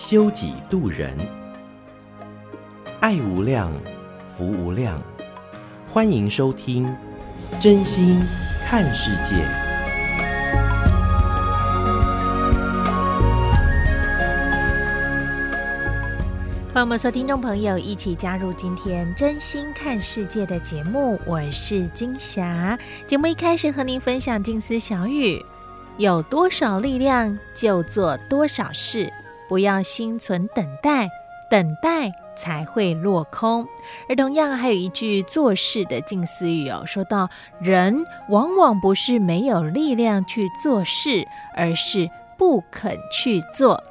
修己度人，爱无量，福无量，欢迎收听真心看世界，欢迎我们所有听众朋友一起加入今天真心看世界的节目。我是金霞。节目一开始和您分享静思小语：有多少力量就做多少事，不要心存等待，等待才会落空。而同样还有一句做事的近似语哦，说到人往往不是没有力量去做事，而是不肯去做。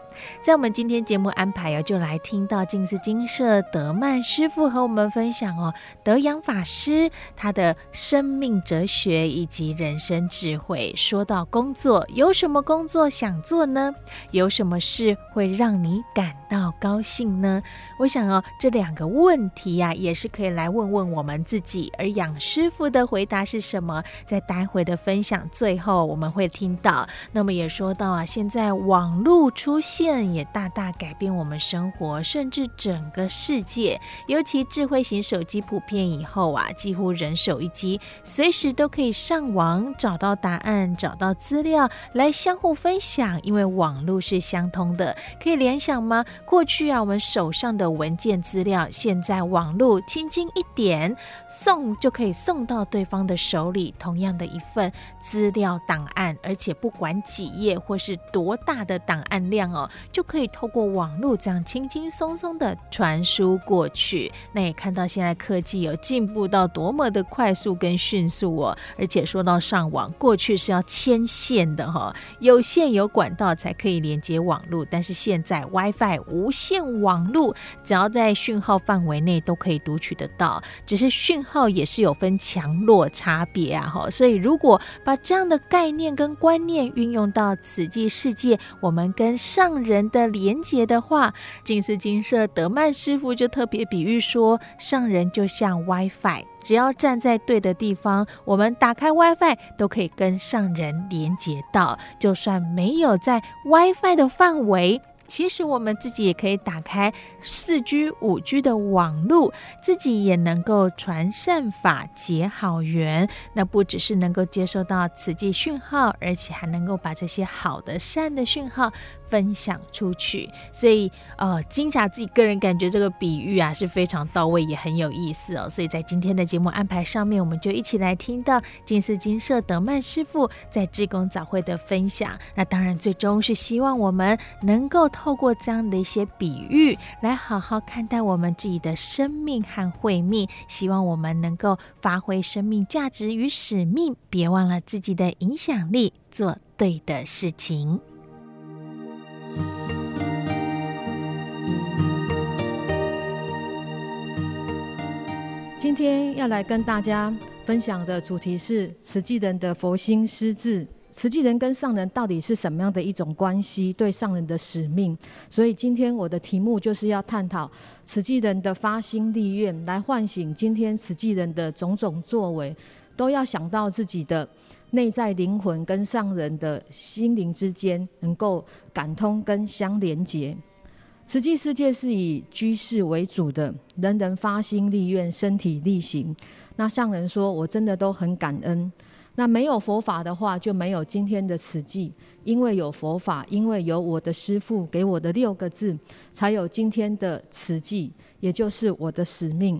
在我们今天节目安排哦，就来听到静思精舍德曼师傅和我们分享哦，德阳法师他的生命哲学以及人生智慧。说到工作，有什么工作想做呢？有什么事会让你感到高兴呢？我想哦，这两个问题呀、啊，也是可以来问问我们自己。而杨师傅的回答是什么？在待会的分享最后我们会听到。那么也说到啊，现在网络出现。也大大改变我们生活，甚至整个世界。尤其智慧型手机普遍以后啊，几乎人手一机，随时都可以上网找到答案、找到资料来相互分享。因为网络是相通的，可以联想吗？过去啊，我们手上的文件资料，现在网络轻轻一点，送就可以送到对方的手里。同样的一份资料档案，而且不管几页或是多大的档案量哦。就可以透过网络这样轻轻松松的传输过去。那也看到现在科技有进步到多么的快速跟迅速哦。而且说到上网，过去是要牵线的哈，有线有管道才可以连接网络。但是现在 WiFi 无线网络，只要在讯号范围内都可以读取得到。只是讯号也是有分强弱差别啊哈。所以如果把这样的概念跟观念运用到此际世界，我们跟上人的连结的话，静思精舍德曼师傅就特别比喻说，上人就像 WiFi，只要站在对的地方，我们打开 WiFi 都可以跟上人连接到。就算没有在 WiFi 的范围，其实我们自己也可以打开四 G、五 G 的网络，自己也能够传善法、结好缘。那不只是能够接收到慈济讯号，而且还能够把这些好的、善的讯号。分享出去，所以呃，金霞自己个人感觉这个比喻啊是非常到位，也很有意思哦。所以在今天的节目安排上面，我们就一起来听到静思精舍德曼师傅在志工早会的分享。那当然，最终是希望我们能够透过这样的一些比喻，来好好看待我们自己的生命和慧命。希望我们能够发挥生命价值与使命，别忘了自己的影响力，做对的事情。今天要来跟大家分享的主题是慈济人的佛心施志。慈济人跟上人到底是什么样的一种关系？对上人的使命。所以今天我的题目就是要探讨慈济人的发心立愿，来唤醒今天慈济人的种种作为，都要想到自己的内在灵魂跟上人的心灵之间能够感通跟相连结。慈济世界是以居士为主的，人人发心立愿，身体力行。那上人说，我真的都很感恩。那没有佛法的话，就没有今天的慈济。因为有佛法，因为有我的师父给我的六个字，才有今天的慈济，也就是我的使命。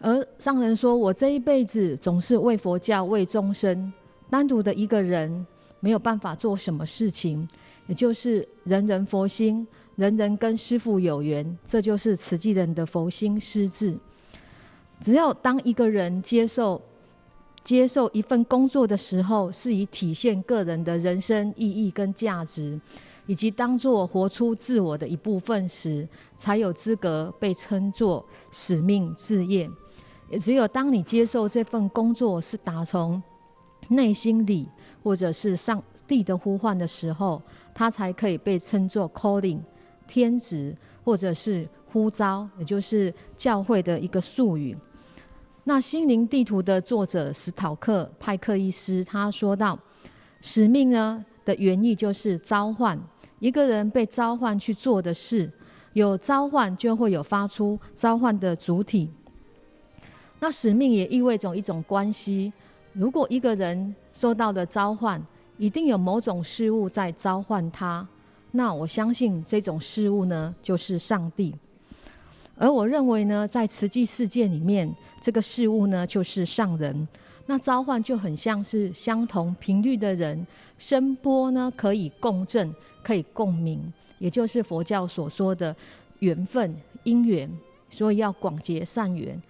而上人说，我这一辈子总是为佛教、为众生，单独的一个人没有办法做什么事情，也就是人人佛心。人人跟师傅有缘，这就是慈济人的佛心施志。只要当一个人接受接受一份工作的时候，是以体现个人的人生意义跟价值，以及当作活出自我的一部分时，才有资格被称作使命志业。也只有当你接受这份工作是打从内心里，或者是上帝的呼唤的时候，它才可以被称作 calling 天职，或者是呼召，也就是教会的一个术语。那《心灵地图》的作者史考克派克医师他说道：“使命呢的原意就是召唤，一个人被召唤去做的事，有召唤就会有发出召唤的主体。那使命也意味着一种关系，如果一个人受到的召唤，一定有某种事物在召唤他，那我相信这种事物呢就是上帝。”而我认为呢，在慈济世界里面，这个事物呢就是上人。那召唤就很像是相同频率的人，声波呢可以共振，可以共鸣，也就是佛教所说的缘分、因缘，所以要广结善缘。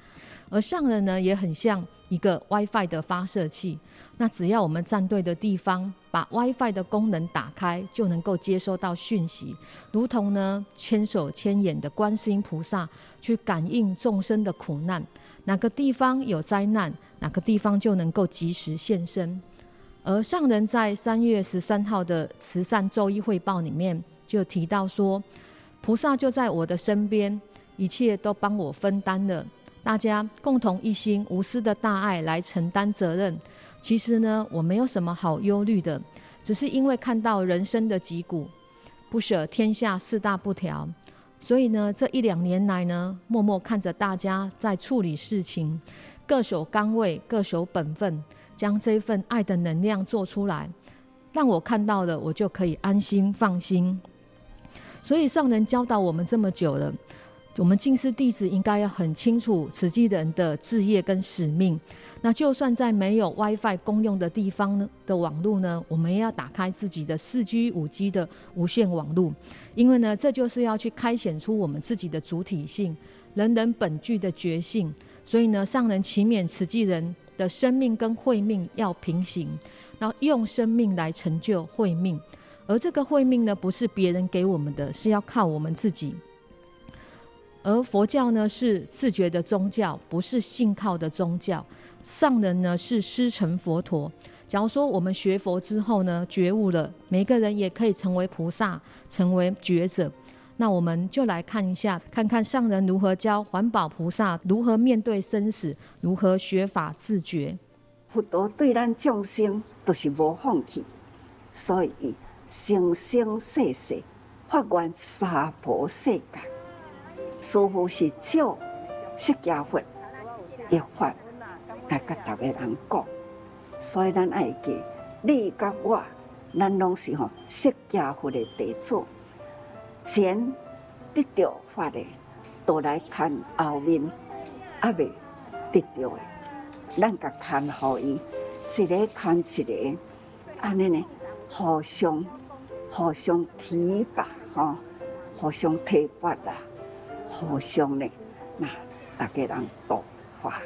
而上人呢，也很像一个 WiFi 的发射器。那只要我们站对的地方，把 WiFi 的功能打开，就能够接收到讯息，如同呢千手千眼的观世音菩萨去感应众生的苦难。哪个地方有灾难，哪个地方就能够及时现身。而上人在三月十三号的慈善周一汇报里面就提到说，菩萨就在我的身边，一切都帮我分担了。大家共同一心无私的大爱来承担责任。其实呢，我没有什么好忧虑的，只是因为看到人生的疾苦，不舍天下四大不调，所以呢，这一两年来呢，默默看着大家在处理事情，各守岗位，各守本分，将这份爱的能量做出来，让我看到了，我就可以安心放心。所以上人教导我们这么久了。我们静思弟子应该要很清楚慈济人的志业跟使命。那就算在没有 WiFi 公用的地方的网络呢，我们也要打开自己的四 G、五 G 的无线网络，因为呢，这就是要去开显出我们自己的主体性、人人本具的觉性。所以呢，上人祈勉慈济人的生命跟慧命要平行，然后用生命来成就慧命。而这个慧命呢，不是别人给我们的，是要靠我们自己。而佛教呢，是自觉的宗教，不是信靠的宗教。上人呢，是师承佛陀。假如说我们学佛之后呢，觉悟了，每个人也可以成为菩萨，成为觉者。那我们就来看一下，看看上人如何教环保菩萨如何面对生死，如何学法自觉。佛陀对咱众生都是无放弃，所以生生世世发愿娑婆世界。师父是照释迦佛一法来甲逐个人讲，所以咱爱记，你甲我，咱拢是吼释迦佛的弟子，前得到法的，都来看后面，阿未得到的，咱甲看好伊，一个看一个，安尼呢，互相互相提拔，吼，互相提拔啦。互相呢，那大家人度化，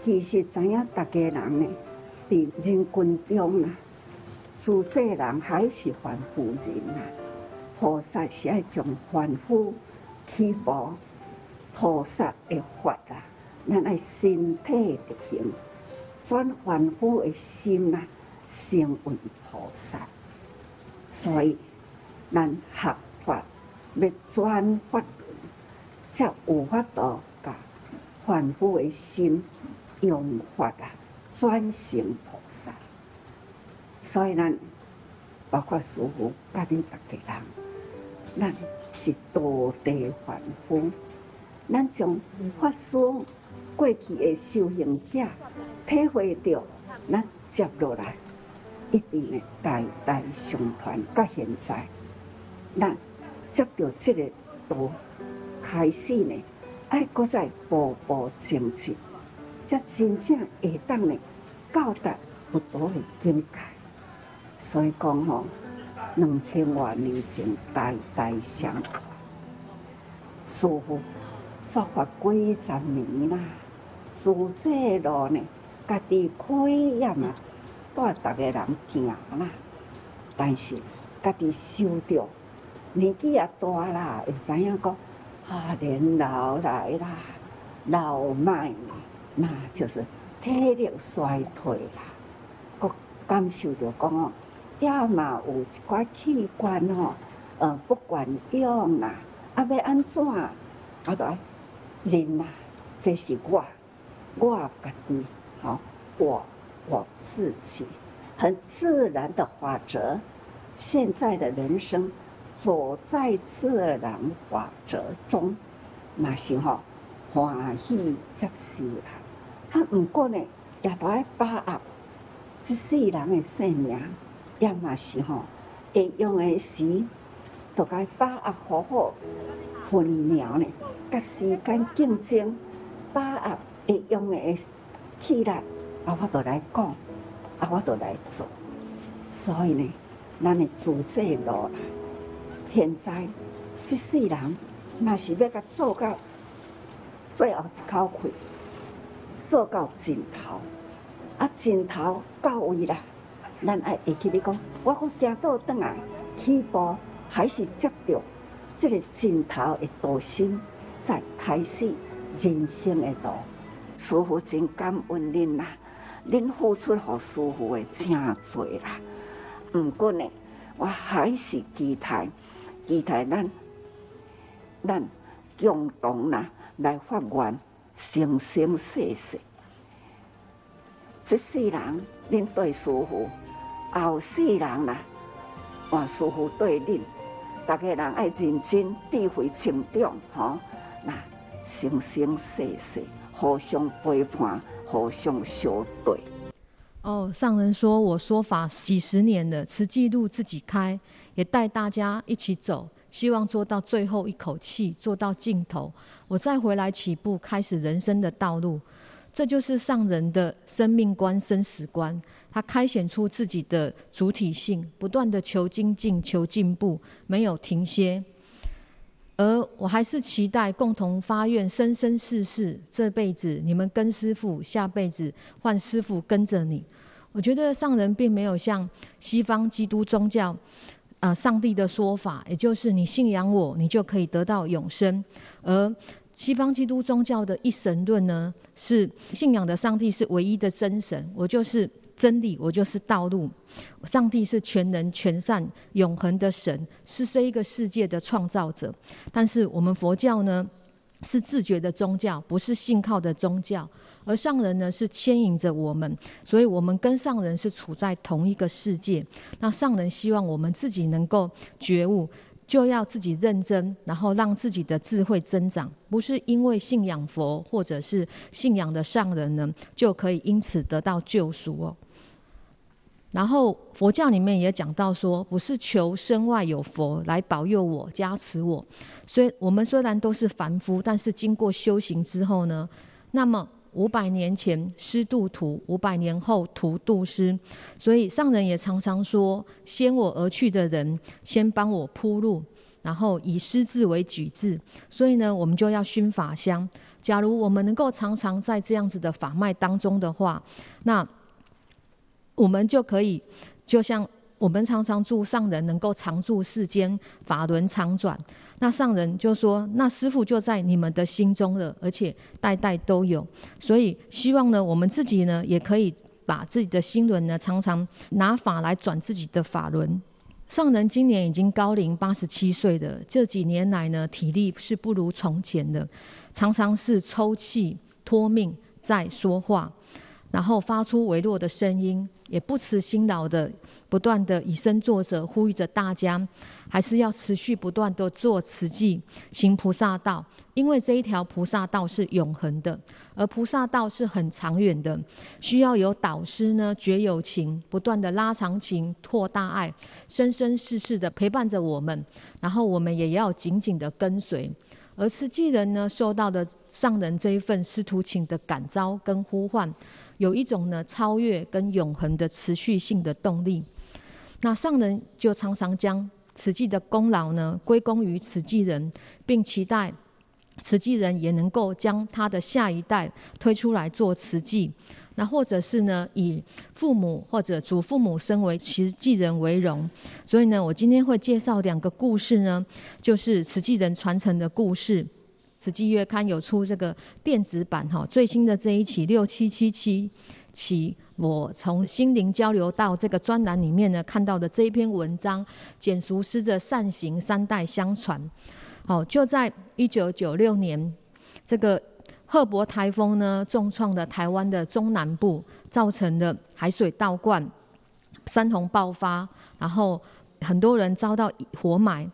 其实知影大家人呢，伫人群中啊，自在人还是凡夫人啊。菩萨是爱将凡夫起步，菩萨的法啊，咱爱身体力行，转凡夫的心啊，成为菩萨。所以，咱学法要转法。才有法度甲凡夫的心用法啊，转成菩萨。所以咱包括师父甲恁逐个人，咱是道地凡夫。咱从法师过去的修行者体会到，咱接落来一定会代代相传到现在。咱接到这个道。开始呢，爱搁再步步前进，才真正会当呢到达佛陀的境界。所以讲吼，两千多年前代代相传，师傅说法几十年啦，自这路呢，家己可以也嘛带逐个人行啦，但是家己修着年纪也大啦，会知影讲啊年老来啦，老迈啦，那就是体力衰退啦，阁感受着讲哦，也嘛有一寡器官哦，呃不管用啦，啊要安怎，啊都爱忍啦，这是我，我家己，好，我我自己，很自然的法则。现在的人生走在自然法则中，嘛是吼欢喜接受啦。啊，毋过呢，也都爱把握这世人的生命，也嘛是吼会用的时，都该把握好好分秒呢，甲时间竞争，把握会用的起来，啊，我都来讲，啊，我都来做，所以呢。咱的自这路，现在即世人嘛是要甲做到最后一口气，做到尽头，啊尽头到位啦，咱爱会记你讲，我阁行倒转来，起步还是接着这个尽头的道心，再开始人生的路。师父真感恩恁啦，恁付出予师父的真多啦。毋过呢，我还是期待，期待咱咱共同啦来发愿，生生世世，这世人恁对师父，后世人啦，换师父对恁，大家人爱认真智慧成长，吼，那生生世世互相陪伴，互相相对。哦，上人说我说法几十年了，慈济路自己开，也带大家一起走，希望做到最后一口气，做到尽头，我再回来起步，开始人生的道路。这就是上人的生命观、生死观，他开显出自己的主体性，不断的求精进、求进步，没有停歇。而我还是期待共同发愿，生生世世这辈子你们跟师父，下辈子换师父跟着你。我觉得上人并没有像西方基督宗教啊、上帝的说法，也就是你信仰我，你就可以得到永生。而西方基督宗教的一神论呢，是信仰的上帝是唯一的真神，我就是。真理，我就是道路。上帝是全能、全善、永恒的神，是这一个世界的创造者。但是我们佛教呢，是自觉的宗教，不是信靠的宗教。而上人呢，是牵引着我们，所以我们跟上人是处在同一个世界。那上人希望我们自己能够觉悟。就要自己认真，然后让自己的智慧增长，不是因为信仰佛或者是信仰的上人呢，就可以因此得到救赎哦。然后佛教里面也讲到说，不是求身外有佛来保佑我、加持我，所以我们虽然都是凡夫，但是经过修行之后呢，那么。五百年前师度徒，五百年后徒度师，所以上人也常常说：先我而去的人，先帮我铺路，然后以师字为举字。所以呢，我们就要熏法香。假如我们能够常常在这样子的法脉当中的话，那我们就可以，就像。我们常常祝上人能够常住世间，法轮常转。那上人就说：“那师父就在你们的心中了，而且代代都有。所以希望呢，我们自己呢，也可以把自己的心轮呢，常常拿法来转自己的法轮。”上人今年已经高龄八十七岁了，这几年来呢，体力是不如从前的，常常是抽气、托命在说话。然后发出微弱的声音，也不辞辛劳的不断的以身作则，呼吁着大家，还是要持续不断的做慈济，行菩萨道，因为这一条菩萨道是永恒的，而菩萨道是很长远的，需要有导师呢，觉有情，不断的拉长情，拓大爱，生生世世的陪伴着我们，然后我们也要紧紧的跟随。而慈济人呢，受到的上人这一份师徒情的感召跟呼唤。有一种呢，超越跟永恒的持续性的动力。那上人就常常将慈济的功劳呢归功于慈济人，并期待慈济人也能够将他的下一代推出来做慈济。那或者是呢，以父母或者祖父母身为慈济人为荣。所以呢，我今天会介绍两个故事呢，就是慈济人传承的故事。慈济月刊有出这个电子版哈，最新的这一期六七七七期，我从心灵交流到这个专栏里面呢看到的这一篇文章，简叔师的善行三代相传。好，就在一九九六年，这个赫伯台风呢重创了台湾的中南部，造成了海水倒灌、山洪爆发，然后很多人遭到活埋。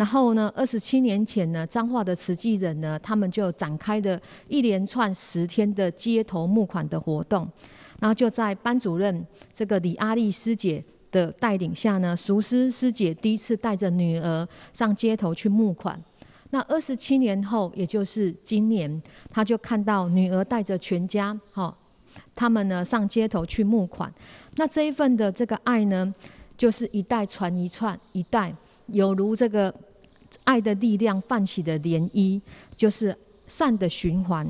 然后呢，二十七年前呢，彰化的慈济人呢，他们就展开了一连串十天的街头募款的活动。然后就在班主任这个李阿丽师姐的带领下呢，熟师师姐第一次带着女儿上街头去募款。那二十七年后，也就是今年，他就看到女儿带着全家，哈，他们呢上街头去募款。那这一份的这个爱呢，就是一代传一串，一代有如这个。爱的力量泛起的涟漪，就是善的循环。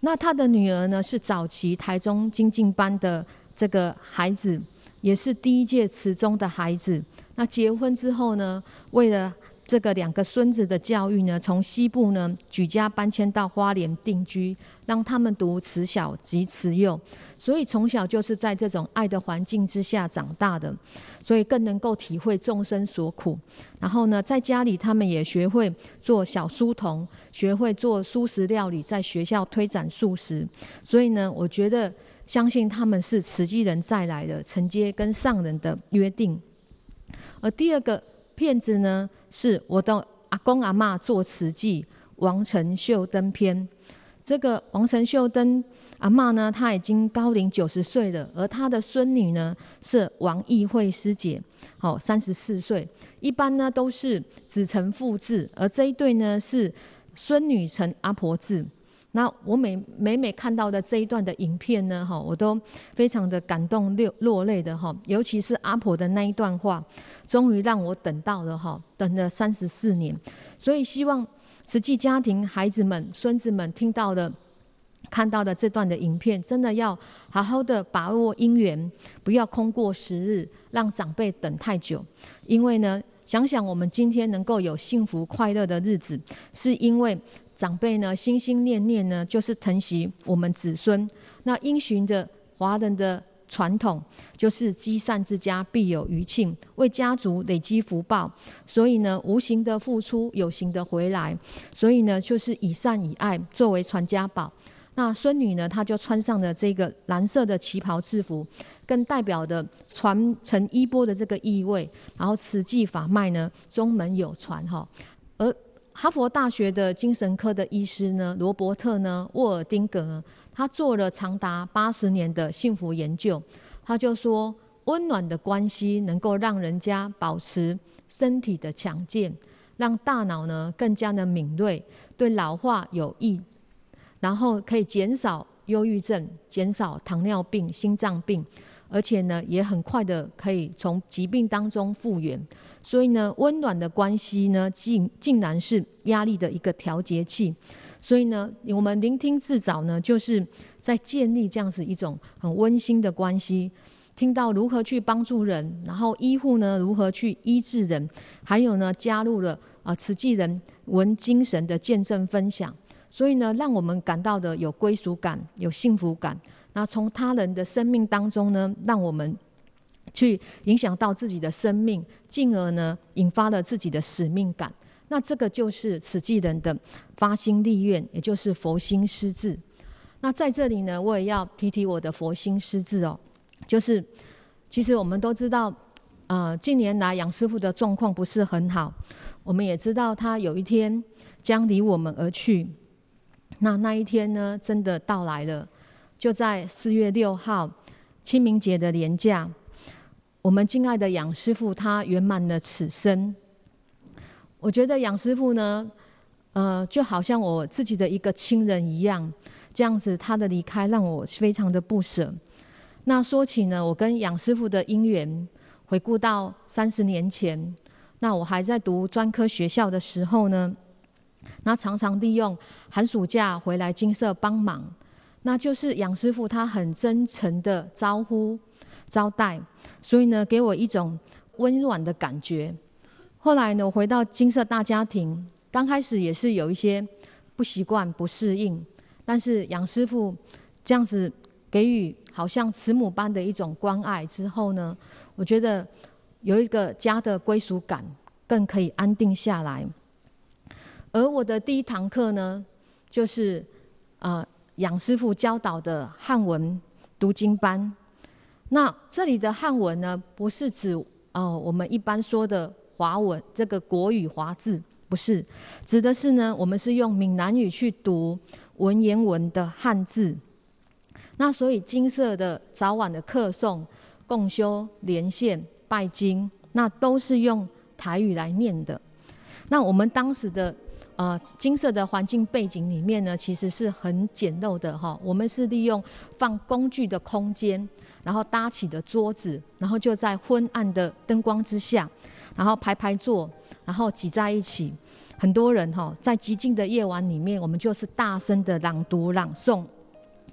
那他的女儿呢，是早期台中精进班的这个孩子，也是第一届慈中的孩子。那结婚之后呢，为了这个两个孙子的教育呢，从西部呢举家搬迁到花莲定居，让他们读慈小及慈幼，所以从小就是在这种爱的环境之下长大的，所以更能够体会众生所苦。然后呢，在家里他们也学会做小书童，学会做素食料理，在学校推展素食。所以呢，我觉得相信他们是慈济人再来的，承接跟上人的约定。而第二个。片子呢，是我的阿公阿嬷做慈济王成秀登篇。这个王成秀登阿嬷呢，她已经高龄九十岁了，而她的孙女呢是王义惠师姐，好三十四岁。一般呢都是子承父志，而这一对呢是孙女承阿婆志。那我每每每看到的这一段的影片呢，哈，我都非常的感动落落泪的哈，尤其是阿婆的那一段话，终于让我等到了哈，等了三十四年，所以希望实际家庭孩子们、孙子们听到的、看到的这段的影片，真的要好好的把握因缘，不要空过时日，让长辈等太久，因为呢，想想我们今天能够有幸福快乐的日子，是因为。长辈呢，心心念念呢，就是疼惜我们子孙。那因循着华人的传统，就是积善之家必有余庆，为家族累积福报。所以呢，无形的付出，有形的回来。所以呢，就是以善以爱作为传家宝。那孙女呢，她就穿上了这个蓝色的旗袍制服，更代表的传承衣钵的这个意味。然后慈济法脉呢，宗门有传哈，哈佛大学的精神科的医师呢，罗伯特呢，沃尔丁格，他做了长达八十年的幸福研究。他就说，温暖的关系能够让人家保持身体的强健，让大脑呢更加的敏锐，对老化有益，然后可以减少忧郁症，减少糖尿病、心脏病。而且呢，也很快的可以从疾病当中复原，所以呢，温暖的关系呢，竟竟然是压力的一个调节器。所以呢，我们聆听自找呢，就是在建立这样子一种很温馨的关系，听到如何去帮助人，然后医护呢如何去医治人，还有呢，加入了啊慈济人文精神的见证分享，所以呢，让我们感到的有归属感，有幸福感。那从他人的生命当中呢，让我们去影响到自己的生命，进而呢，引发了自己的使命感。那这个就是慈济人的发心立愿，也就是佛心施志。那在这里呢，我也要提提我的佛心施志哦，就是其实我们都知道，呃，近年来杨师傅的状况不是很好，我们也知道他有一天将离我们而去。那那一天呢，真的到来了。就在四月六号清明节的年假，我们敬爱的杨师傅他圆满了此生。我觉得杨师傅呢，呃，就好像我自己的一个亲人一样，这样子他的离开让我非常的不舍。那说起呢，我跟杨师傅的因缘，回顾到三十年前，那我还在读专科学校的时候呢，那常常利用寒暑假回来金色帮忙。那就是杨师傅他很真诚的招呼招待，所以呢，给我一种温暖的感觉。后来呢，我回到金色大家庭，刚开始也是有一些不习惯、不适应，但是杨师傅这样子给予好像慈母般的一种关爱之后呢，我觉得有一个家的归属感，更可以安定下来。而我的第一堂课呢，就是呃杨师傅教导的汉文读经班。那这里的汉文呢，不是指呃我们一般说的。华文这个国语华字不是，指的是呢，我们是用闽南语去读文言文的汉字。那所以金色的早晚的课诵、共修、连线、拜经，那都是用台语来念的。那我们当时的呃金色的环境背景里面呢，其实是很简陋的哈。我们是利用放工具的空间，然后搭起的桌子，然后就在昏暗的灯光之下。然后排排坐，然后挤在一起，很多人哈，在寂静的夜晚里面，我们就是大声的朗读朗诵，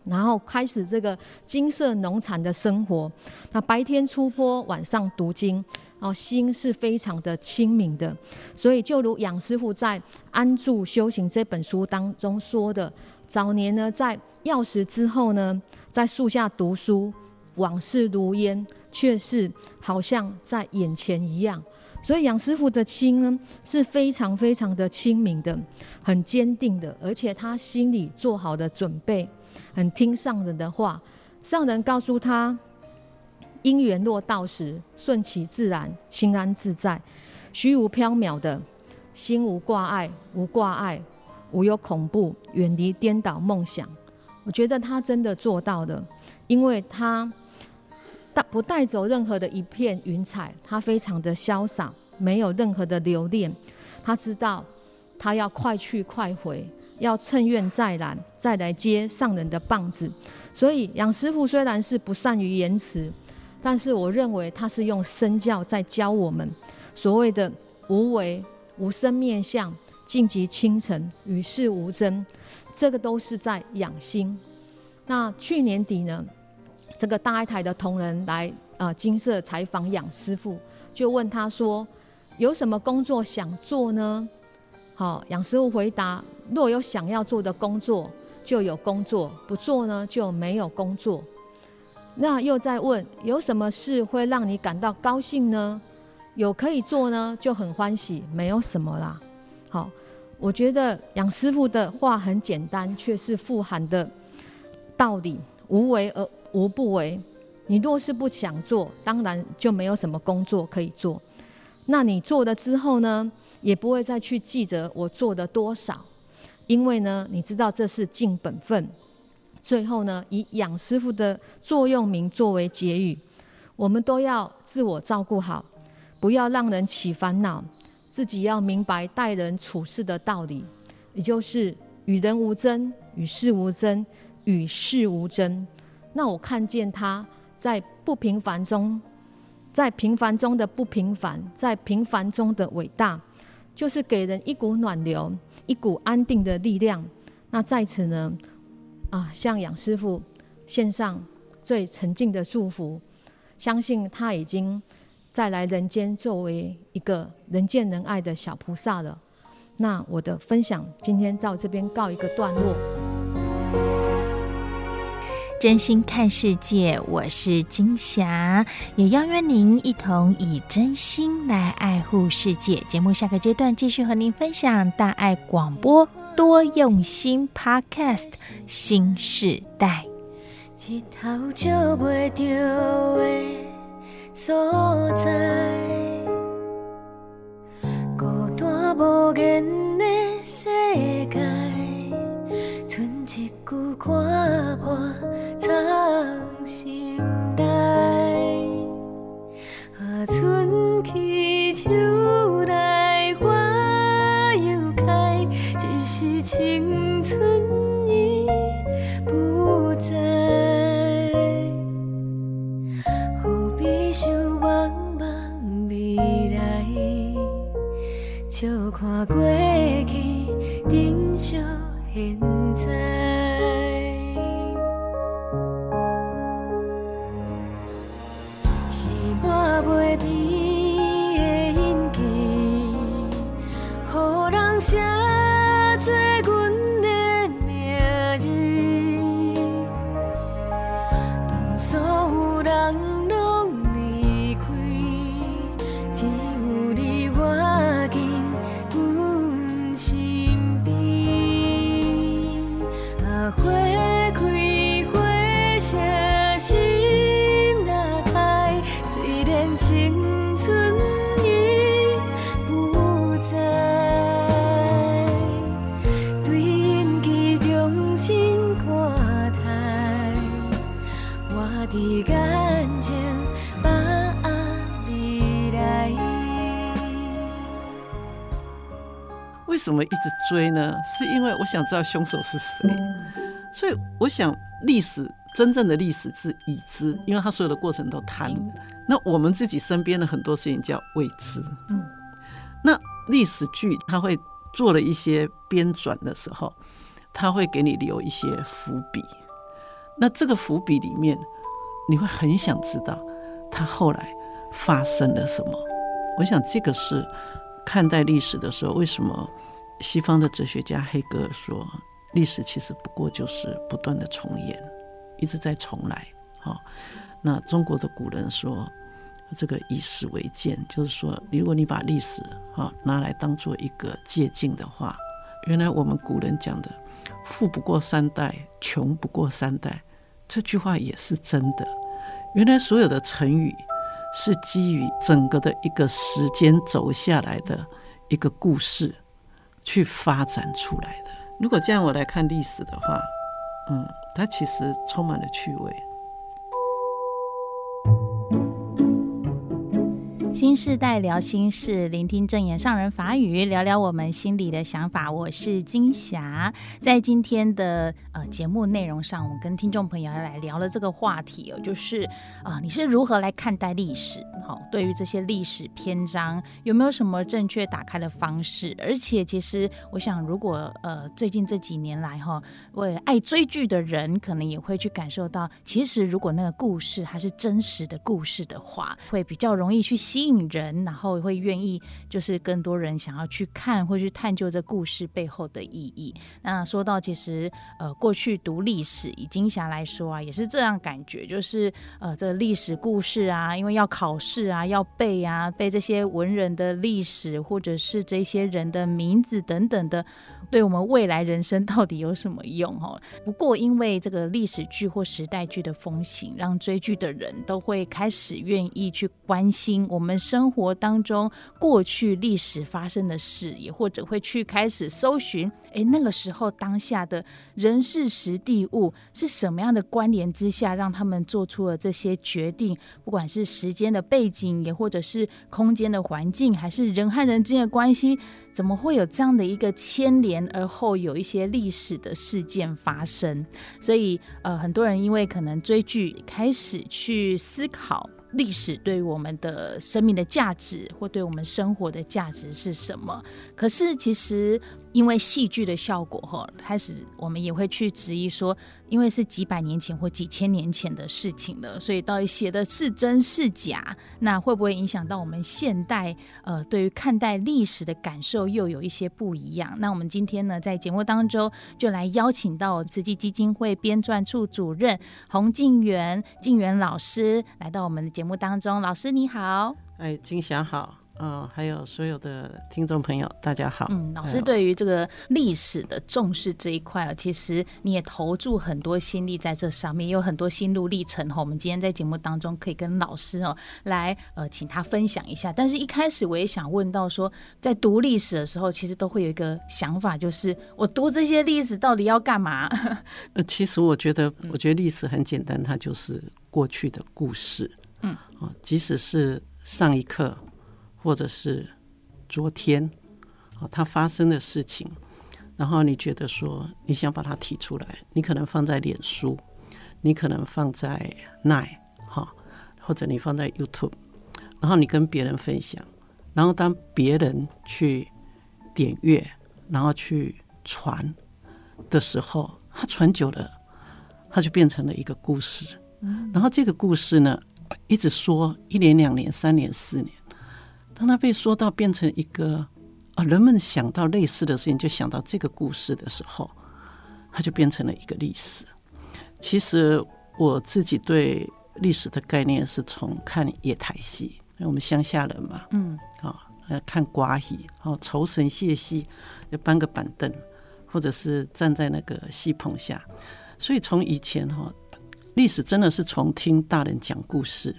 然后开始这个金色农场的生活。那白天出坡，晚上读经，哦，心是非常的清明的。所以，就如杨师傅在《安住修行》这本书当中说的，早年呢，在药师之后呢，在树下读书，往事如烟，却是好像在眼前一样。所以杨师傅的心呢，是非常非常的清明的，很坚定的，而且他心里做好的准备，很听上人的话。上人告诉他，因缘落到时，顺其自然，心安自在，虚无缥缈的，心无挂碍，无挂碍，无有恐怖，远离颠倒梦想。我觉得他真的做到了，因为他。带不带走任何的一片云彩，他非常的潇洒，没有任何的留恋。他知道，他要快去快回，要趁愿再来，再来接上人的棒子。所以杨师傅虽然是不善于言辞，但是我认为他是用身教在教我们所谓的无为、无生面相、净极清澄、与世无争，这个都是在养心。那去年底呢？这个大爱台的同仁来啊、金色采访杨师傅，就问他说：“有什么工作想做呢？”好，杨师傅回答：“若有想要做的工作，就有工作；不做呢，就没有工作。”那又再问：“有什么事会让你感到高兴呢？”有可以做呢，就很欢喜，没有什么啦。好，我觉得杨师傅的话很简单，却是富含的道理，无为而。无不为，你若是不想做，当然就没有什么工作可以做。那你做了之后呢，也不会再去记着我做的多少，因为呢，你知道这是尽本分。最后呢，以杨师傅的座右铭作为结语，我们都要自我照顾好，不要让人起烦恼，自己要明白待人处事的道理，也就是与人无争，与事无争，与世无争。那我看见他在不平凡中，在平凡中的不平凡，在平凡中的伟大，就是给人一股暖流，一股安定的力量。那在此呢，啊，向杨师傅献上最诚敬的祝福，相信他已经再来人间，作为一个人见人爱的小菩萨了。那我的分享今天到这边告一个段落。真心看世界，我是金霞，也邀约您一同以真心来爱护世界。节目下个阶段继续和您分享大爱广播多用心 Podcast 新时代。日头照不到的所在，孤单无言的世界。剩一句看破藏心是因为我想知道凶手是谁，所以我想历史真正的历史是已知，因为他所有的过程都谈。那我们自己身边的很多事情叫未知。嗯，那历史剧他会做了一些编转的时候，他会给你留一些伏笔。那这个伏笔里面，你会很想知道他后来发生了什么。我想这个是看待历史的时候为什么。西方的哲学家黑格尔说：“历史其实不过就是不断的重演，一直在重来。”好，那中国的古人说：“这个以史为鉴，就是说，如果你把历史啊拿来当做一个借镜的话，原来我们古人讲的‘富不过三代，穷不过三代’这句话也是真的。原来所有的成语是基于整个的一个时间走下来的一个故事。”去发展出来的。如果这样我来看历史的话，嗯，它其实充满了趣味。新世代聊心事，聆听正言上人法语，聊聊我们心里的想法。我是金霞，在今天的呃节目内容上，我跟听众朋友来聊了这个话题哦，就是啊、你是如何来看待历史？好，对于这些历史篇章，有没有什么正确打开的方式？而且，其实我想，如果呃最近这几年来哈，为爱追剧的人，可能也会去感受到，其实如果那个故事还是真实的故事的话，会比较容易去吸。吸引人，然后会愿意，就是更多人想要去看或去探究这故事背后的意义。那说到其实，呃，过去读历史，以金霞来说啊，也是这样感觉，就是呃，这历史故事啊，因为要考试啊，要背啊，背这些文人的历史，或者是这些人的名字等等的。对我们未来人生到底有什么用？哈，不过因为这个历史剧或时代剧的风行，让追剧的人都会开始愿意去关心我们生活当中过去历史发生的事，也或者会去开始搜寻，哎，那个时候当下的人事时地物是什么样的关联之下，让他们做出了这些决定，不管是时间的背景，也或者是空间的环境，还是人和人之间的关系。怎么会有这样的一个牵连，而后有一些历史的事件发生？所以，呃，很多人因为可能追剧，开始去思考历史对于我们的生命的价值，或对我们生活的价值是什么。可是，其实。因为戏剧的效果，哈，开始我们也会去质疑说，因为是几百年前或几千年前的事情了，所以到底写的是真是假？那会不会影响到我们现代呃对于看待历史的感受又有一些不一样？那我们今天呢，在节目当中就来邀请到慈济基金会编撰处主任洪静原静原老师来到我们的节目当中。老师你好，哎，金霞好。嗯，还有所有的听众朋友，大家好。嗯，老师对于这个历史的重视这一块啊，其实你也投注很多心力在这上面，有很多心路历程哈。我们今天在节目当中可以跟老师哦来呃，请他分享一下。但是一开始我也想问到说，在读历史的时候，其实都会有一个想法，就是我读这些历史到底要干嘛？呃，其实我觉得，我觉得历史很简单，它就是过去的故事。嗯，啊，即使是上一刻。或者是昨天啊，它发生的事情，然后你觉得说你想把它提出来，你可能放在脸书，你可能放在 Line 哈，或者你放在 YouTube，然后你跟别人分享，然后当别人去点阅，然后去传的时候，它传久了，它就变成了一个故事。然后这个故事呢，一直说一年、两年、三年、四年。当他被说到变成一个啊，人们想到类似的事情，就想到这个故事的时候，它就变成了一个历史。其实我自己对历史的概念是从看野台戏，因为我们乡下人嘛，嗯，啊，看瓜戏，哦，酬神谢戏，就搬个板凳，或者是站在那个戏棚下。所以从以前哈，历史真的是从听大人讲故事，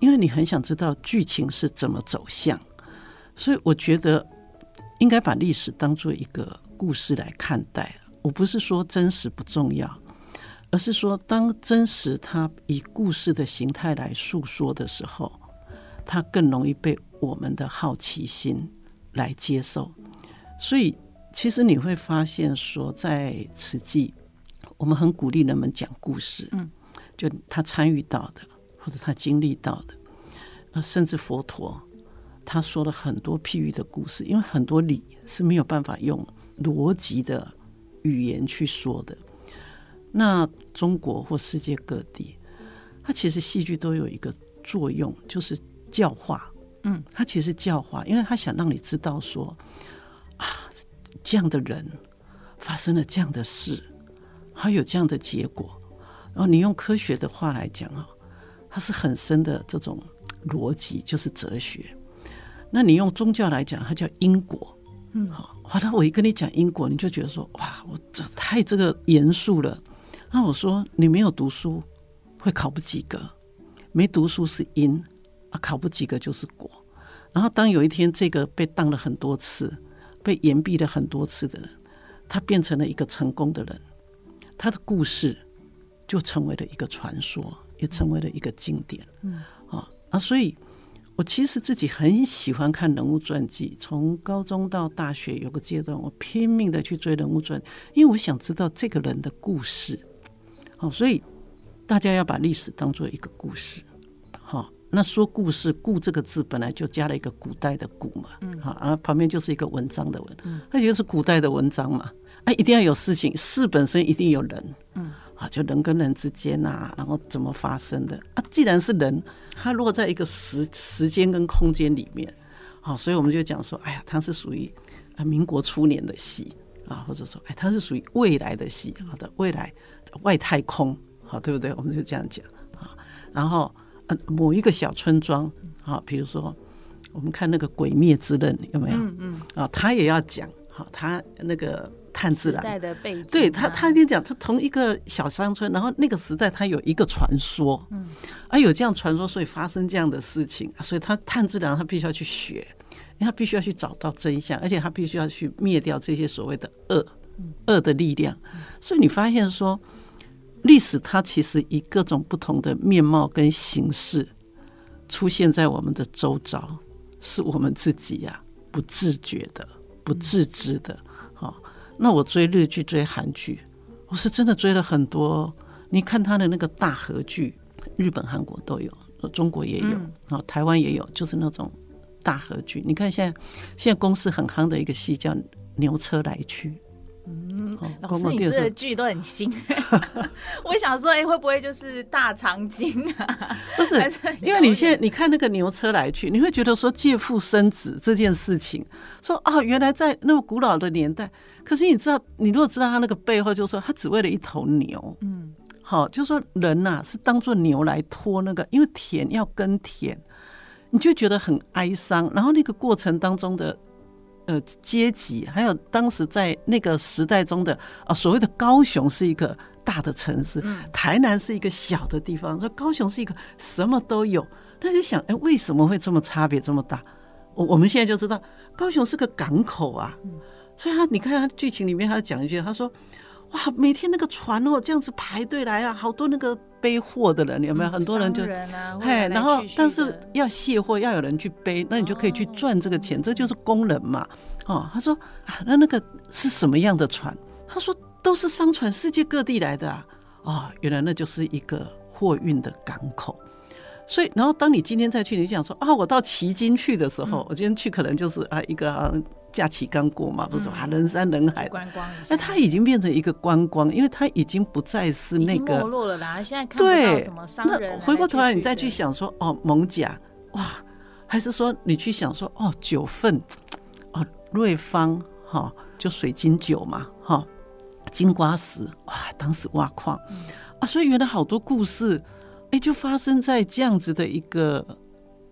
因为你很想知道剧情是怎么走向，所以我觉得。应该把历史当做一个故事来看待。我不是说真实不重要，而是说当真实它以故事的形态来诉说的时候，它更容易被我们的好奇心来接受。所以，其实你会发现说，在此际，我们很鼓励人们讲故事。嗯，就他参与到的，或者他经历到的，呃，甚至佛陀。他说了很多譬喻的故事，因为很多理是没有办法用逻辑的语言去说的。那中国或世界各地，它其实戏剧都有一个作用，就是教化。嗯，它其实教化，因为他想让你知道说啊，这样的人发生了这样的事，还有这样的结果。然后你用科学的话来讲啊，它是很深的这种逻辑，就是哲学。那你用宗教来讲，它叫因果。嗯，好，好的，我一跟你讲因果，你就觉得说，哇，我这太这个严肃了。那我说，你没有读书，会考不及格。没读书是因啊，考不及格就是果。然后当有一天这个被当了很多次、被延毕了很多次的人，他变成了一个成功的人，他的故事就成为了一个传说，也成为了一个经典。嗯，啊啊，所以。我其实自己很喜欢看人物传记，从高中到大学有个阶段，我拼命的去追人物传，因为我想知道这个人的故事。好，所以大家要把历史当做一个故事。好，那说故事“故”这个字本来就加了一个古代的“古”嘛，嗯好，啊，旁边就是一个文章的“文”，它就是古代的文章嘛。哎，一定要有事情，事本身一定有人。嗯。啊，就人跟人之间啊，然后怎么发生的啊？既然是人，他落在一个时时间跟空间里面，好，所以我们就讲说，哎呀，它是属于啊民国初年的戏啊，或者说，哎，它是属于未来的戏，好的，未来外太空，好，对不对？我们就这样讲啊。然后呃，某一个小村庄，啊，比如说我们看那个《鬼灭之刃》，有没有？嗯嗯。啊，他也要讲，好，他那个。探自然。的背景，对他，他跟你讲，他同一个小山村，然后那个时代他有一个传说，嗯，啊有这样传说，所以发生这样的事情，所以他探自然，他必须要去学，他必须要去找到真相，而且他必须要去灭掉这些所谓的恶，恶的力量。所以你发现说，历史它其实以各种不同的面貌跟形式出现在我们的周遭，是我们自己呀、啊、不自觉的、不自知的。那我追日剧、追韩剧，我是真的追了很多。你看他的那个大合剧，日本、韩国都有，中国也有，啊，台湾也有，就是那种大合剧。你看现在，现在公司很夯的一个戏叫《牛车来去》。嗯，老师，你追的剧都很新。我想说，哎、欸，会不会就是大长今啊？不是，因为你现在你看那个牛车来去，你会觉得说借腹生子这件事情，说啊、哦，原来在那么古老的年代。可是你知道，你如果知道他那个背后，就是说他只为了一头牛。嗯，好，就是说人呐、啊、是当做牛来拖那个，因为田要耕田，你就觉得很哀伤。然后那个过程当中的。呃，阶级还有当时在那个时代中的啊，所谓的高雄是一个大的城市，台南是一个小的地方，说高雄是一个什么都有，那就想，哎，为什么会这么差别这么大？我我们现在就知道，高雄是个港口啊，所以他你看他剧情里面他讲一句，他说。哇，每天那个船哦，这样子排队来啊，好多那个背货的人，有没有？很多人就，人啊，嘿，然后但是要卸货，要有人去背，那你就可以去赚这个钱，这就是工人嘛。哦，他说啊，那那个是什么样的船？他说都是商船，世界各地来的啊。哦，原来那就是一个货运的港口。所以，然后当你今天再去，你想说啊，我到旗津去的时候，我今天去可能就是啊一个。啊假期刚过嘛，不是说啊，人山人海。观光，那它已经变成一个观光，因为它已经不再是那个没落了啦。现在看不到什么商人。那回过头来，你再去想说，哦，艋舺，哇，还是说你去想说，哦，九份，哦，瑞芳哈，就水晶酒嘛哈，金瓜石哇，当时挖矿啊，所以原来好多故事，哎，就发生在这样子的一个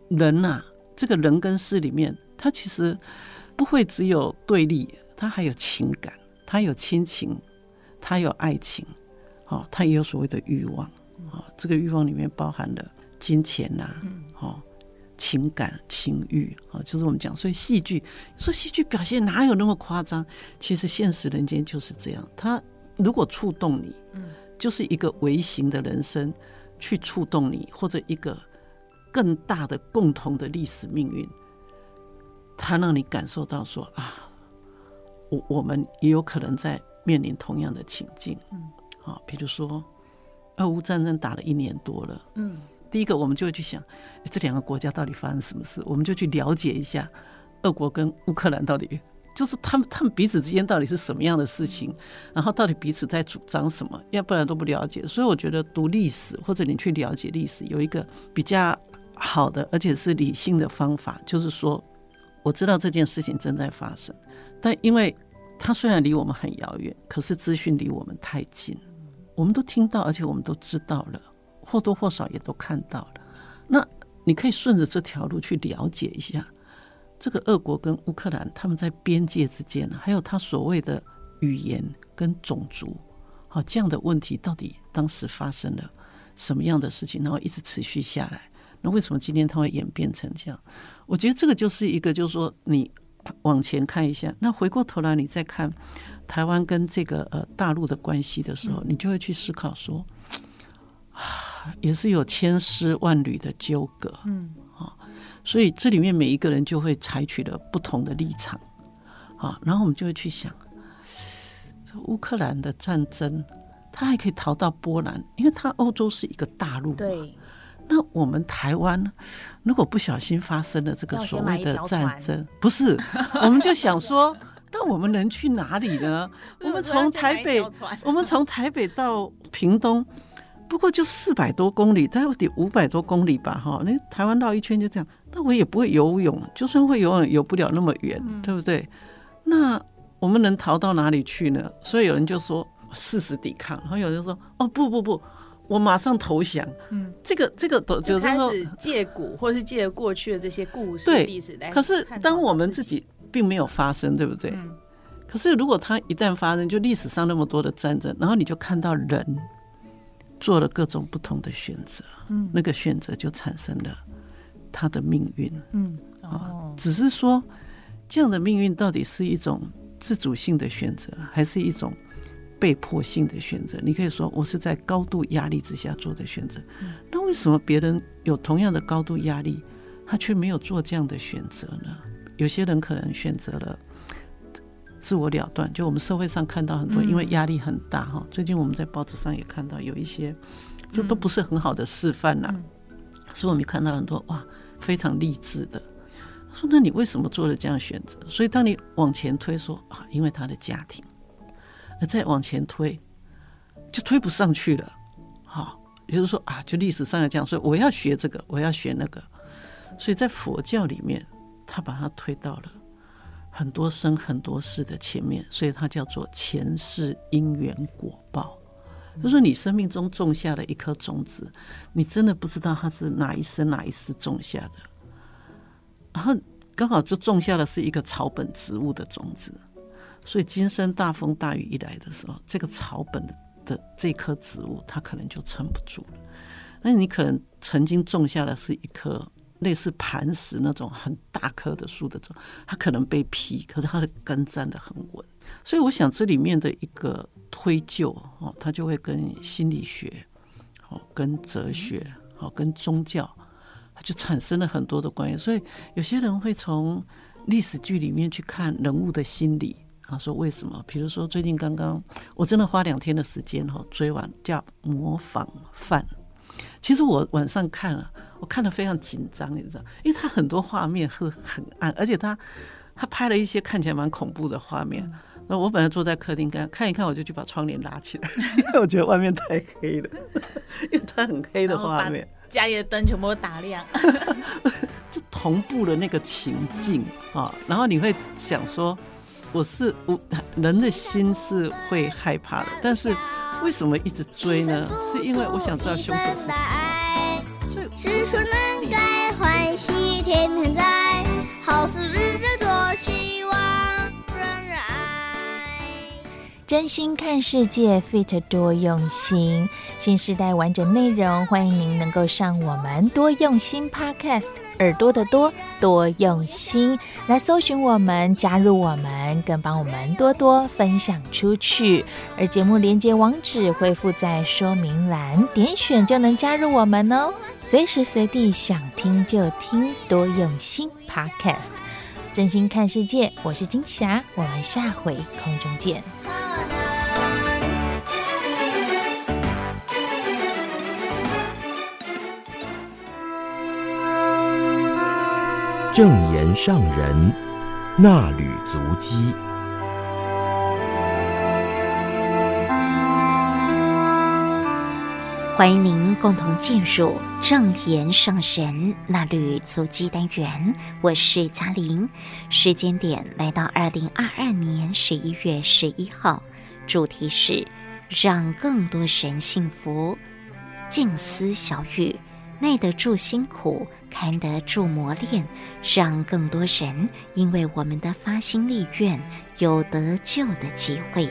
人呐、啊，这个人跟事里面，他其实不会只有对立，他还有情感，他有亲情，他有爱情，哦，他也有所谓的欲望，啊，这个欲望里面包含了金钱呐，哦。情感、情欲啊，就是我们讲，所以戏剧说戏剧表现哪有那么夸张？其实现实人间就是这样。他如果触动你，嗯，就是一个微型的人生去触动你，或者一个更大的共同的历史命运，他让你感受到说啊，我我们也有可能在面临同样的情境，嗯，好，比如说俄乌战争打了一年多了，嗯。第一个，我们就会去想，这两个国家到底发生什么事？我们就去了解一下，俄国跟乌克兰到底就是他们他们彼此之间到底是什么样的事情，然后到底彼此在主张什么？要不然都不了解。所以我觉得读历史或者你去了解历史，有一个比较好的而且是理性的方法，就是说，我知道这件事情正在发生，但因为它虽然离我们很遥远，可是资讯离我们太近，我们都听到，而且我们都知道了。或多或少也都看到了，那你可以顺着这条路去了解一下，这个俄国跟乌克兰他们在边界之间，还有他所谓的语言跟种族，好，这样的问题到底当时发生了什么样的事情，然后一直持续下来，那为什么今天它会演变成这样？我觉得这个就是一个，就是说你往前看一下，那回过头来你再看台湾跟这个呃大陆的关系的时候，你就会去思考说。也是有千丝万缕的纠葛，嗯，啊，所以这里面每一个人就会采取了不同的立场，啊，然后我们就会去想，这乌克兰的战争，他还可以逃到波兰，因为他欧洲是一个大陆，对。那我们台湾如果不小心发生了这个所谓的战争，不是，我们就想说，那我们能去哪里呢？我们从台北，我们从台北到屏东。不过就四百多公里，它有点五百多公里吧，哈。那台湾绕一圈就这样，那我也不会游泳，就算会游泳，游不了那么远，嗯、对不对？那我们能逃到哪里去呢？所以有人就说誓死抵抗，然后有人说哦不不不，我马上投降。嗯，这个这个都就是说借古或是借过去的这些故事对历史来。可是当我们自己并没有发生，对不对？嗯、可是如果它一旦发生，就历史上那么多的战争，然后你就看到人。做了各种不同的选择，嗯，那个选择就产生了他的命运，嗯，哦，只是说这样的命运到底是一种自主性的选择，还是一种被迫性的选择？你可以说我是在高度压力之下做的选择，那为什么别人有同样的高度压力，他却没有做这样的选择呢？有些人可能选择了。自我了断，就我们社会上看到很多，因为压力很大哈。最近我们在报纸上也看到有一些，这都不是很好的示范呐。所以我们看到很多哇，非常励志的。说那你为什么做了这样选择？所以当你往前推说啊，因为他的家庭，那再往前推，就推不上去了。好，也就是说啊，就历史上来讲，所以我要学这个，我要学那个。所以在佛教里面，他把它推到了。很多生很多世的前面，所以它叫做前世因缘果报。就说，你生命中种下的一颗种子，你真的不知道它是哪一生哪一世种下的，然后刚好就种下的是一个草本植物的种子，所以今生大风大雨一来的时候，这个草本的的这棵植物它可能就撑不住了。那你可能曾经种下的是一颗。类似磐石那种很大棵的树的种，它可能被劈，可是它的根站得很稳。所以我想这里面的一个推究哦，它就会跟心理学、哦跟哲学、哦跟宗教，它就产生了很多的关系。所以有些人会从历史剧里面去看人物的心理，啊说为什么？比如说最近刚刚我真的花两天的时间哈追完叫《模仿犯》，其实我晚上看了。我看的非常紧张，你知道，因为他很多画面是很暗，而且他他拍了一些看起来蛮恐怖的画面。那我本来坐在客厅看看一看，我就去把窗帘拉起来，因为我觉得外面太黑了，因为它很黑的画面。家里的灯全部都打亮，就同步的那个情境啊，然后你会想说，我是我人的心是会害怕的，但是为什么一直追呢？是因为我想知道凶手是谁。所以，是说能该欢喜天天在，好事真心看世界，Fit 多用心。新时代完整内容，欢迎您能够上我们多用心 Podcast，耳朵的多多用心来搜寻我们，加入我们，更帮我们多多分享出去。而节目连接网址会附在说明栏，点选就能加入我们哦。随时随地想听就听，多用心 Podcast，真心看世界。我是金霞，我们下回空中见。正言上人，那履足鸡。欢迎您共同进入正言上人衲履足迹单元。我是嘉玲，时间点来到二零二二年十一月十一号，主题是让更多人幸福。静思小语。耐得住辛苦，堪得住磨练，让更多人因为我们的发心立愿，有得救的机会。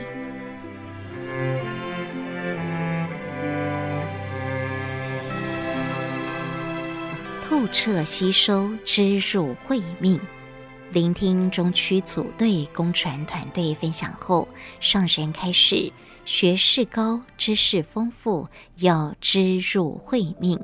彻吸收，知入慧命。聆听中区组队公传团队分享后，上人开始：学识高，知识丰富，要知入慧命。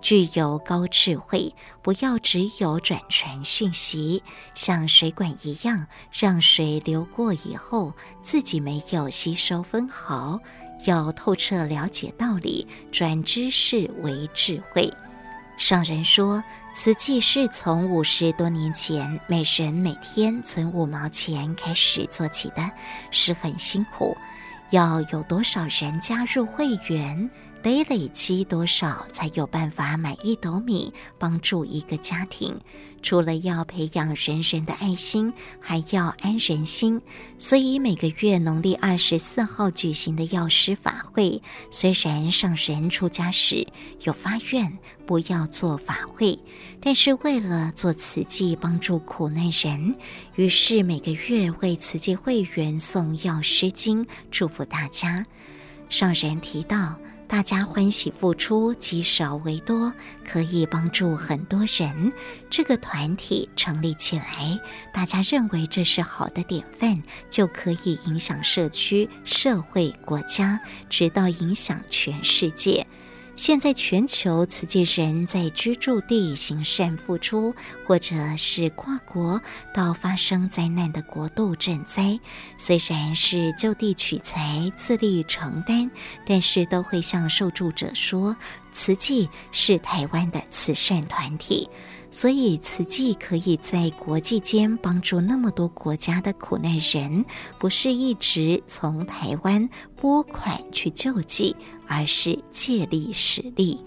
具有高智慧，不要只有转传讯息，像水管一样，让水流过以后，自己没有吸收分毫。要透彻了解道理，转知识为智慧。上人说，瓷器是从五十多年前每人每天存五毛钱开始做起的，是很辛苦。要有多少人加入会员？得累积多少才有办法买一斗米帮助一个家庭？除了要培养人人的爱心，还要安人心。所以每个月农历二十四号举行的药师法会，虽然上人出家时有发愿不要做法会，但是为了做慈济帮助苦难人，于是每个月为慈济会员送药师经，祝福大家。上人提到。大家欢喜付出，积少为多，可以帮助很多人。这个团体成立起来，大家认为这是好的典范，就可以影响社区、社会、国家，直到影响全世界。现在全球慈济人在居住地行善付出，或者是跨国到发生灾难的国度赈灾，虽然是就地取材、自力承担，但是都会向受助者说，慈济是台湾的慈善团体。所以，慈济可以在国际间帮助那么多国家的苦难人，不是一直从台湾拨款去救济，而是借力使力。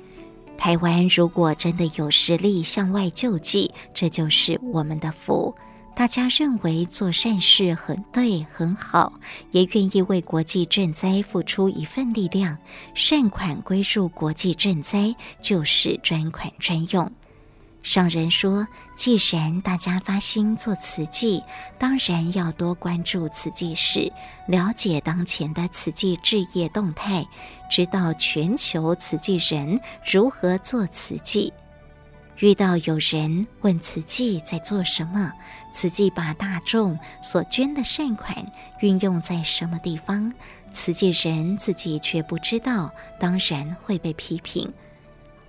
台湾如果真的有实力向外救济，这就是我们的福。大家认为做善事很对很好，也愿意为国际赈灾付出一份力量。善款归入国际赈灾，就是专款专用。上人说：“既然大家发心做慈济，当然要多关注慈济事，了解当前的慈济置业动态，知道全球慈济人如何做慈济。遇到有人问慈济在做什么，慈济把大众所捐的善款运用在什么地方，慈济人自己却不知道，当然会被批评。”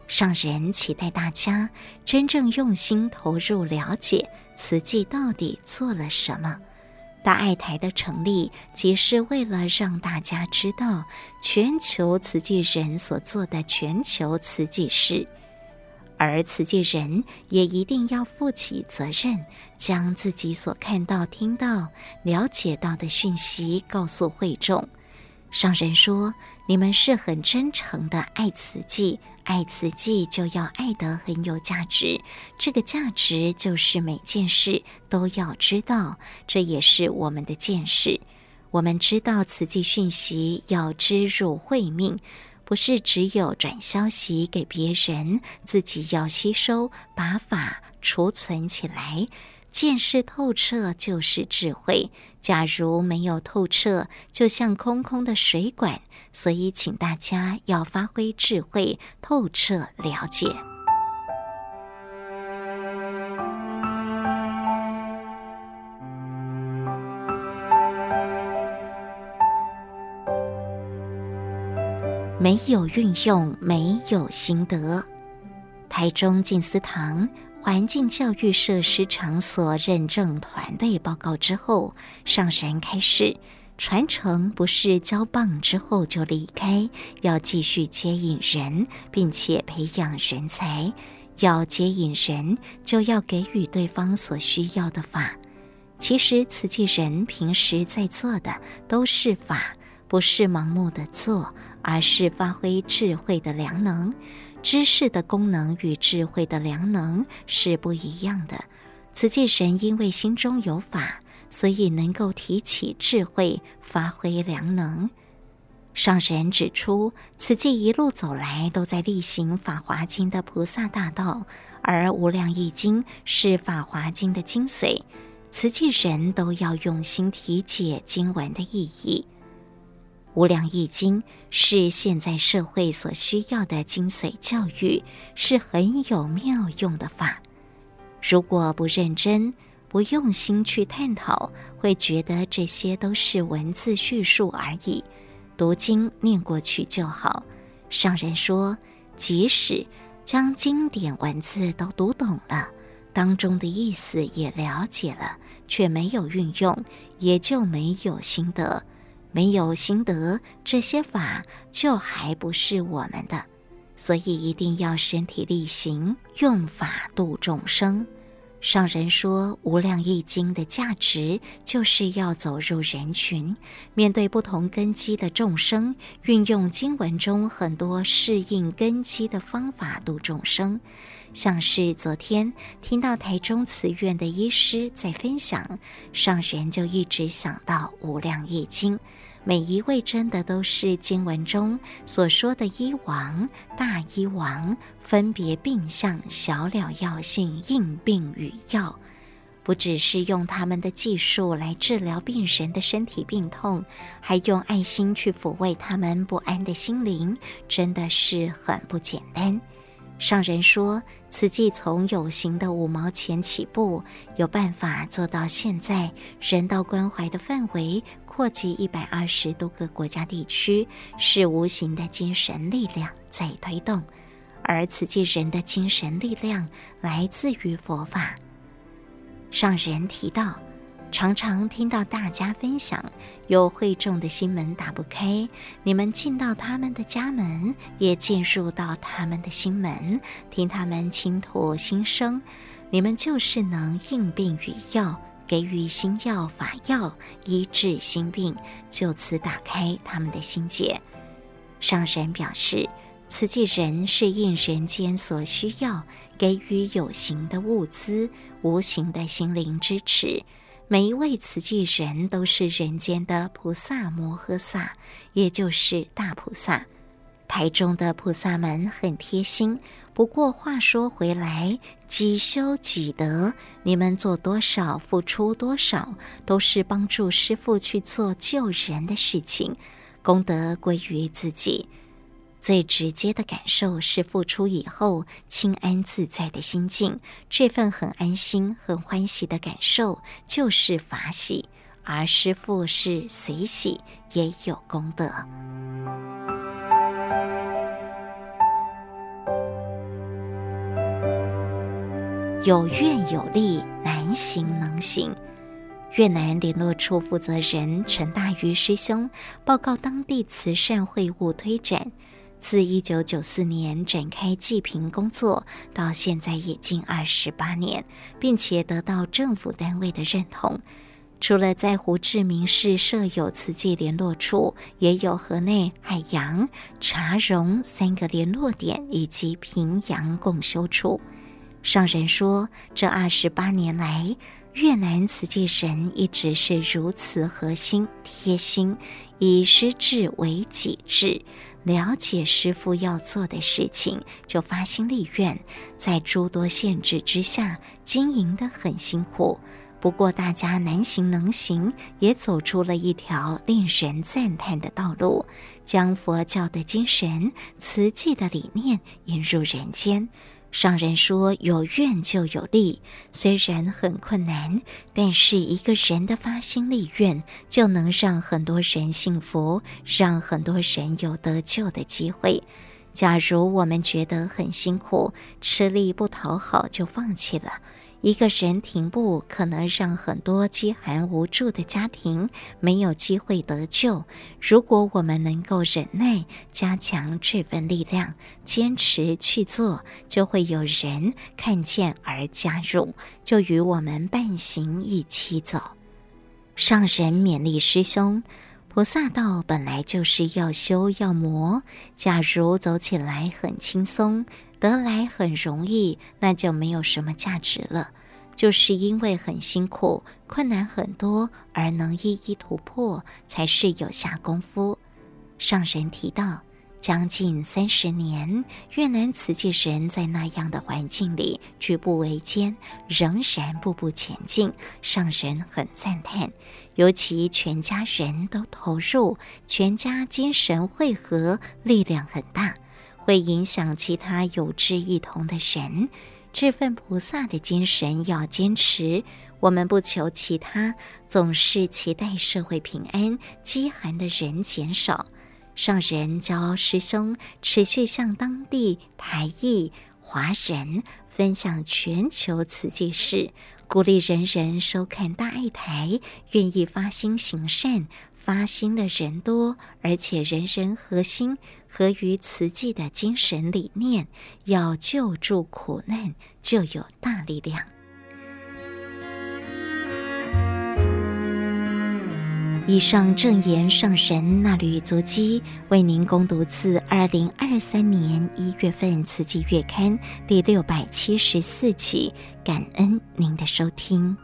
上人期待大家真正用心投入了解慈济到底做了什么。大爱台的成立，即是为了让大家知道全球慈济人所做的全球慈济事，而慈济人也一定要负起责任，将自己所看到、听到、了解到的讯息告诉会众。上人说。你们是很真诚的爱慈济，爱慈济就要爱得很有价值。这个价值就是每件事都要知道，这也是我们的见识。我们知道慈济讯息要知入慧命，不是只有转消息给别人，自己要吸收，把法储存起来。见识透彻就是智慧。假如没有透彻，就像空空的水管。所以，请大家要发挥智慧，透彻了解。没有运用，没有心得。台中静思堂环境教育设施场所认证团队报告之后，上人开始：传承不是交棒之后就离开，要继续接引人，并且培养人才。要接引人，就要给予对方所需要的法。其实慈济人平时在做的都是法，不是盲目的做。而是发挥智慧的良能，知识的功能与智慧的良能是不一样的。慈济神因为心中有法，所以能够提起智慧，发挥良能。上人指出，慈济一路走来都在力行《法华经》的菩萨大道，而《无量义经》是《法华经》的精髓，慈济人都要用心体解经文的意义。无量义经是现在社会所需要的精髓教育，是很有妙用的法。如果不认真、不用心去探讨，会觉得这些都是文字叙述而已，读经念过去就好。上人说，即使将经典文字都读懂了，当中的意思也了解了，却没有运用，也就没有心得。没有心得，这些法就还不是我们的，所以一定要身体力行，用法度众生。上人说，《无量义经》的价值就是要走入人群，面对不同根基的众生，运用经文中很多适应根基的方法度众生。像是昨天听到台中慈院的医师在分享，上人就一直想到《无量义经》。每一位真的都是经文中所说的医王、大医王，分别病相、小了药性、应病与药，不只是用他们的技术来治疗病人的身体病痛，还用爱心去抚慰他们不安的心灵，真的是很不简单。上人说，慈济从有形的五毛钱起步，有办法做到现在人道关怀的范围。扩及一百二十多个国家地区，是无形的精神力量在推动，而此际人的精神力量来自于佛法。上人提到，常常听到大家分享，有会众的心门打不开，你们进到他们的家门，也进入到他们的心门，听他们倾吐心声，你们就是能应病与药。给予心药法药医治心病，就此打开他们的心结。上神表示，慈济人是应人间所需要，给予有形的物资、无形的心灵支持。每一位慈济人都是人间的菩萨摩诃萨，也就是大菩萨。台中的菩萨们很贴心。不过话说回来，己修己得，你们做多少，付出多少，都是帮助师父去做救人的事情，功德归于自己。最直接的感受是付出以后清安自在的心境，这份很安心、很欢喜的感受就是法喜，而师父是随喜，也有功德。有愿有力，难行能行。越南联络处负责人陈大瑜师兄报告，当地慈善会务推展自一九九四年展开济贫工作，到现在已经二十八年，并且得到政府单位的认同。除了在胡志明市设有慈济联络处，也有河内、海洋、茶荣三个联络点，以及平阳共修处。上人说，这二十八年来，越南慈济人一直是如此核心贴心，以师志为己志。了解师父要做的事情，就发心立愿，在诸多限制之下经营得很辛苦。不过大家难行能行，也走出了一条令人赞叹的道路，将佛教的精神、慈济的理念引入人间。上人说：“有愿就有利，虽然很困难，但是一个人的发心立愿，就能让很多人幸福，让很多人有得救的机会。假如我们觉得很辛苦，吃力不讨好，就放弃了。”一个人停步，可能让很多饥寒无助的家庭没有机会得救。如果我们能够忍耐，加强这份力量，坚持去做，就会有人看见而加入，就与我们伴行一起走。上人勉励师兄，菩萨道本来就是要修要磨，假如走起来很轻松。得来很容易，那就没有什么价值了。就是因为很辛苦、困难很多，而能一一突破，才是有下功夫。上人提到，将近三十年，越南慈济人在那样的环境里举步维艰，仍然步步前进，上人很赞叹。尤其全家人都投入，全家精神汇合，力量很大。会影响其他有志一同的人，这份菩萨的精神要坚持。我们不求其他，总是期待社会平安，饥寒的人减少。上人教师兄持续向当地台裔华人分享全球慈济事，鼓励人人收看大爱台，愿意发心行善。发心的人多，而且人人合心，合于慈济的精神理念，要救助苦难，就有大力量。以上正言上人衲履足迹，为您攻读自二零二三年一月份《慈济月刊》第六百七十四期，感恩您的收听。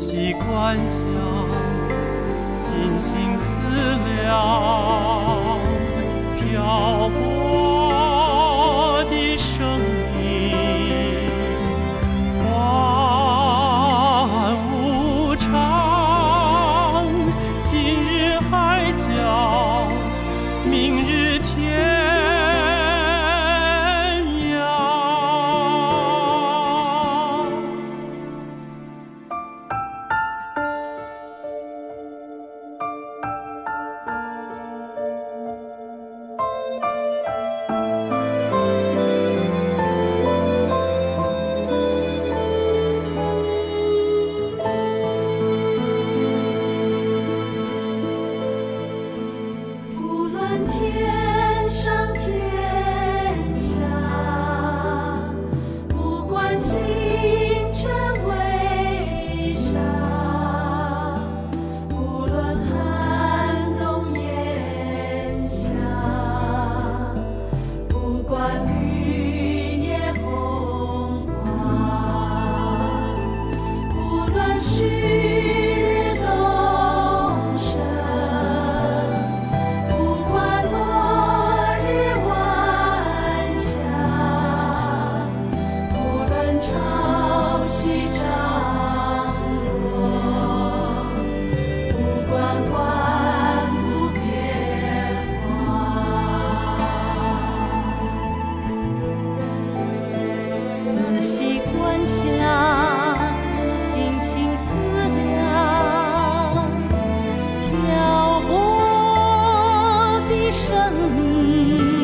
习惯想尽心思量漂泊你。